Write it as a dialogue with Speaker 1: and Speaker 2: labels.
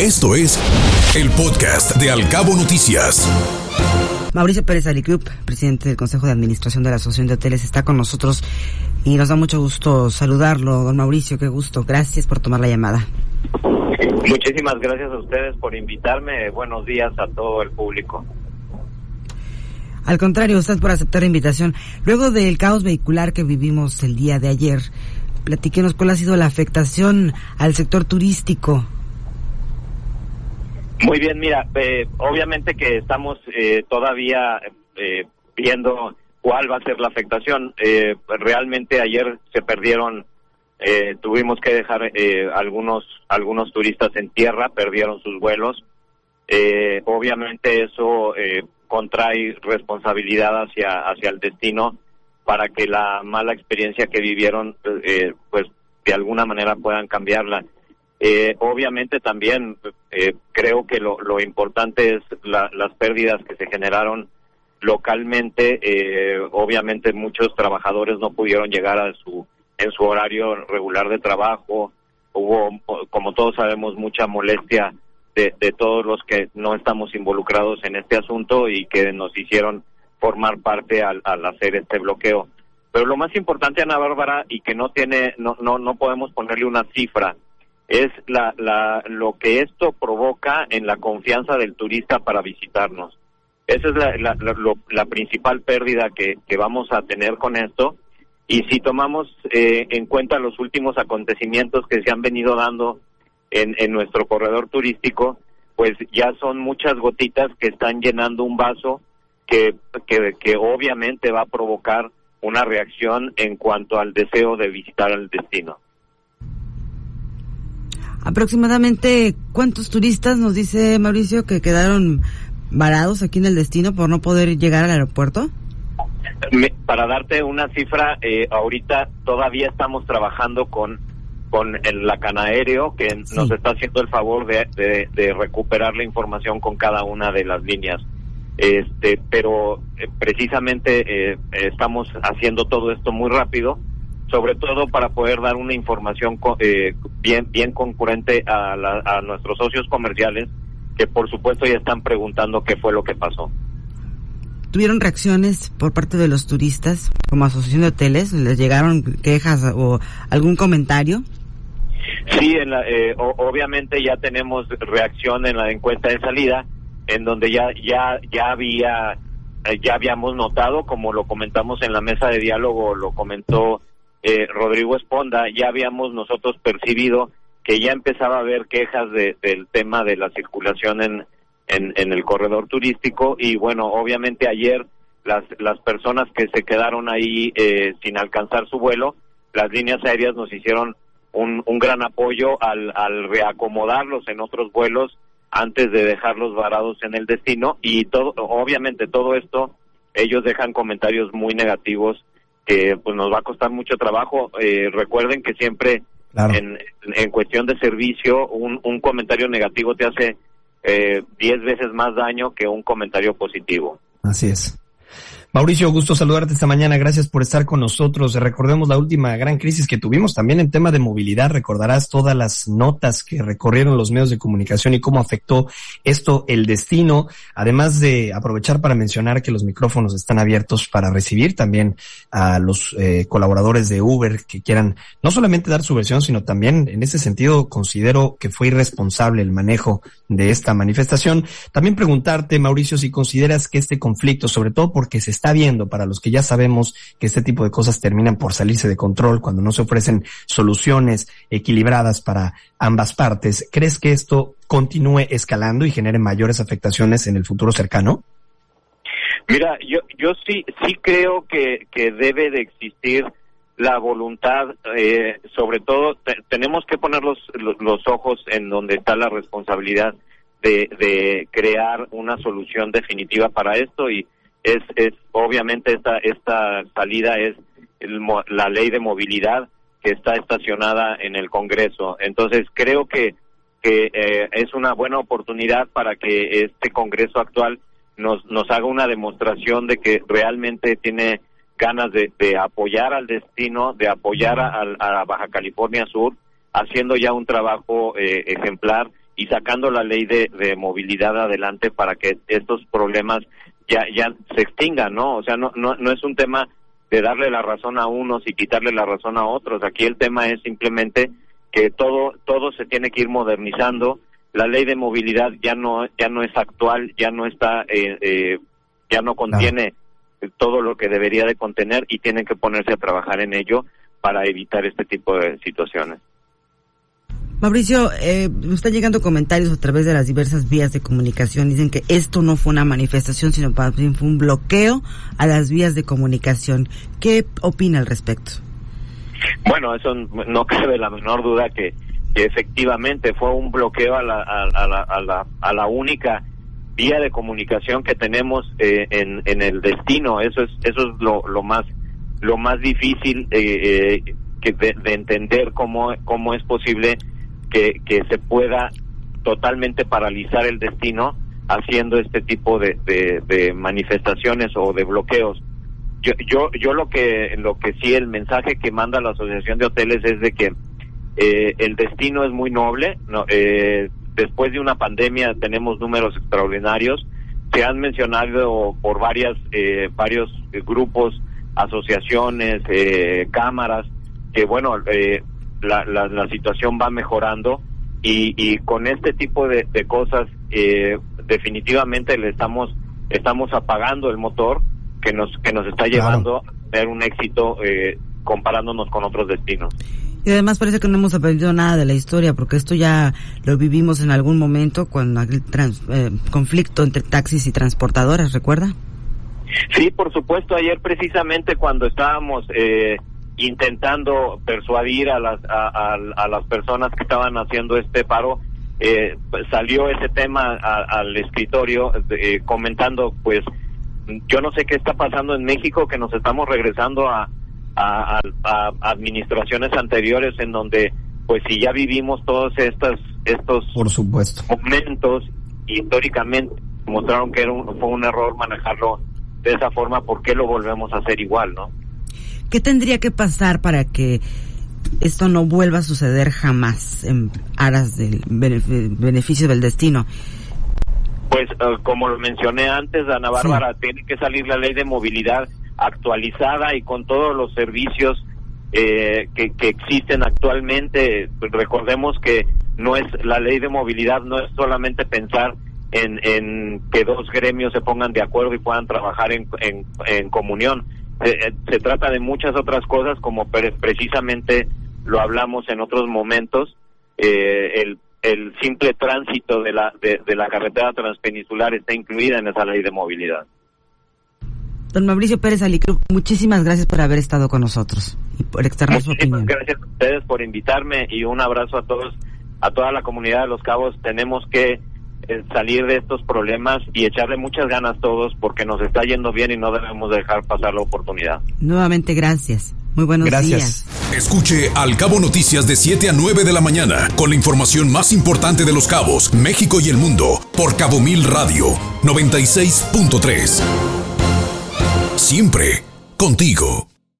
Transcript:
Speaker 1: Esto es el podcast de Alcabo Noticias.
Speaker 2: Mauricio Pérez Alicrup, presidente del Consejo de Administración de la Asociación de Hoteles, está con nosotros y nos da mucho gusto saludarlo. Don Mauricio, qué gusto. Gracias por tomar la llamada.
Speaker 3: Muchísimas gracias a ustedes por invitarme. Buenos días a todo el público.
Speaker 2: Al contrario, usted por aceptar la invitación. Luego del caos vehicular que vivimos el día de ayer, platíquenos cuál ha sido la afectación al sector turístico.
Speaker 3: Muy bien, mira, eh, obviamente que estamos eh, todavía eh, viendo cuál va a ser la afectación. realmente ayer se perdieron, tuvimos que dejar algunos algunos turistas en tierra, perdieron sus vuelos. obviamente eso contrae responsabilidad hacia hacia el destino para que la mala experiencia que vivieron, pues de alguna manera puedan cambiarla. Eh, obviamente también eh, creo que lo, lo importante es las pérdidas que se generaron localmente. Eh, obviamente muchos trabajadores no pudieron llegar a su en su horario regular de trabajo. Hubo, como todos sabemos, mucha molestia de, de todos los que no estamos involucrados en este asunto y que nos hicieron formar parte al, al hacer este bloqueo. Pero lo más importante, Ana Bárbara, y que no tiene, no, no, no podemos ponerle una cifra, es la, la, lo que esto provoca en la confianza del turista para visitarnos. Esa es la, principal pérdida que, vamos a tener con esto. Y si tomamos eh, en cuenta los últimos acontecimientos que se han venido dando en, nuestro corredor turístico, pues ya son muchas gotitas que están llenando un vaso que, que obviamente va a provocar una reacción en cuanto al deseo de visitar el destino.
Speaker 2: Aproximadamente, ¿cuántos turistas nos dice Mauricio que quedaron varados aquí en el destino por no poder llegar al aeropuerto?
Speaker 3: para darte una cifra, eh, ahorita todavía estamos trabajando con con el Lacan Aéreo, que nos está haciendo el favor de, de, recuperar la información con cada una de las líneas. Este, pero eh, precisamente eh, estamos haciendo todo esto muy rápido sobre todo para poder dar una información eh, bien bien concurrente a, a nuestros socios comerciales que por supuesto ya están preguntando qué fue lo que pasó.
Speaker 2: ¿Tuvieron reacciones por parte de los turistas como asociación de hoteles? ¿Les llegaron quejas o algún comentario?
Speaker 3: Sí, en la, eh, obviamente ya tenemos reacción en la encuesta de salida, en donde ya ya ya había eh, ya habíamos notado, como lo comentamos en la mesa de diálogo, lo comentó eh, Rodrigo Esponda, ya habíamos nosotros percibido que ya empezaba a haber quejas de, del tema de la circulación en, en, el corredor turístico y bueno, obviamente ayer las, las personas que se quedaron ahí eh, sin alcanzar su vuelo, las líneas aéreas nos hicieron un, un gran apoyo al, al reacomodarlos en otros vuelos antes de dejarlos varados en el destino y todo, obviamente todo esto, ellos dejan comentarios muy negativos que pues nos va a costar mucho trabajo. Eh, recuerden que siempre en, en, cuestión de servicio un, un comentario negativo te hace eh, diez veces más daño que un comentario positivo.
Speaker 4: Así es. Mauricio, gusto saludarte esta mañana. Gracias por estar con nosotros. Recordemos la última gran crisis que tuvimos también en tema de movilidad. Recordarás todas las notas que recorrieron los medios de comunicación y cómo afectó esto el destino. Además de aprovechar para mencionar que los micrófonos están abiertos para recibir también a los eh, colaboradores de Uber que quieran no solamente dar su versión, sino también en ese sentido considero que fue irresponsable el manejo de esta manifestación. También preguntarte, Mauricio, si consideras que este conflicto, sobre todo porque se está viendo, para los que ya sabemos que este tipo de cosas terminan por salirse de control cuando no se ofrecen soluciones equilibradas para ambas partes, ¿crees que esto continúe escalando y genere mayores afectaciones en el futuro cercano?
Speaker 3: Mira, yo, yo sí, sí creo que, que debe de existir la voluntad, eh, sobre todo tenemos que poner los, los, ojos en donde está la responsabilidad de, de crear una solución definitiva para esto y es, es obviamente esta, esta salida es la ley de movilidad que está estacionada en el Congreso. Entonces creo que, que eh, es una buena oportunidad para que este Congreso actual nos, nos haga una demostración de que realmente tiene ganas de, de apoyar al destino, de apoyar a, a, Baja California Sur, haciendo ya un trabajo eh, ejemplar y sacando la ley de, de movilidad adelante para que estos problemas ya ya se extingan, ¿no? O sea, no no no es un tema de darle la razón a unos y quitarle la razón a otros. Aquí el tema es simplemente que todo todo se tiene que ir modernizando. La ley de movilidad ya no ya no es actual, ya no está eh, eh, ya no contiene todo lo que debería de contener y tienen que ponerse a trabajar en ello para evitar este tipo de situaciones.
Speaker 2: Mauricio, eh, están llegando comentarios a través de las diversas vías de comunicación. Dicen que esto no fue una manifestación, sino fue un bloqueo a las vías de comunicación. ¿Qué opina al respecto?
Speaker 3: Bueno, eso no cabe la menor duda que, efectivamente fue un bloqueo a la, única vía de comunicación que tenemos eh, en, el destino. Eso es eso es lo, lo más lo más difícil eh, eh que de, de, entender cómo cómo es posible que, que se pueda totalmente paralizar el destino haciendo este tipo de, de, manifestaciones o de bloqueos. Yo, yo, yo lo que, lo que sí, el mensaje que manda la Asociación de Hoteles es de que eh, el destino es muy noble. No, eh, después de una pandemia tenemos números extraordinarios. Se han mencionado por varias, eh, varios grupos, asociaciones, eh, cámaras, que bueno, eh, la, la, la situación va mejorando y, y con este tipo de, de cosas eh, definitivamente le estamos estamos apagando el motor que nos que nos está llevando a tener un éxito eh, comparándonos con otros destinos.
Speaker 2: Y además parece que no hemos aprendido nada de la historia, porque esto ya lo vivimos en algún momento con el trans, eh, conflicto entre taxis y transportadoras, ¿recuerda?
Speaker 3: Sí, por supuesto. Ayer precisamente cuando estábamos eh, intentando persuadir a las a, a, las personas que estaban haciendo este paro eh, salió ese tema al escritorio eh, comentando pues yo no sé qué está pasando en México que nos estamos regresando a, a, administraciones anteriores en donde pues si ya vivimos todos estos estos
Speaker 4: por supuesto.
Speaker 3: momentos históricamente mostraron que era un, fue un error manejarlo de esa forma ¿por qué lo volvemos a hacer igual no
Speaker 2: ¿Qué tendría que pasar para que esto no vuelva a suceder jamás en aras del beneficio del destino?
Speaker 3: Pues eh, como lo mencioné antes, Ana Bárbara, tiene que salir la ley de movilidad actualizada y con todos los servicios eh, que, que existen actualmente. Recordemos que no es la ley de movilidad, no es solamente pensar en, en que dos gremios se pongan de acuerdo y puedan trabajar en, en, en comunión eh, se trata de muchas otras cosas, como precisamente lo hablamos en otros momentos, eh, el, el simple tránsito de la, de, la carretera transpeninsular está incluida en esa ley de movilidad.
Speaker 2: Don Mauricio Pérez Alicruz, muchísimas gracias por haber estado con nosotros y por externar su opinión.
Speaker 3: Gracias a ustedes por invitarme y un abrazo a todos, a toda la comunidad de Los Cabos. Tenemos que salir de estos problemas y echarle muchas ganas todos porque nos está yendo bien y no debemos dejar pasar la oportunidad.
Speaker 2: Nuevamente gracias. Muy buenos
Speaker 1: gracias. días. Escuche Al Cabo Noticias de 7 a 9 de la mañana con la información más importante de los cabos, México y el mundo por Cabo Mil Radio 96.3. Siempre contigo.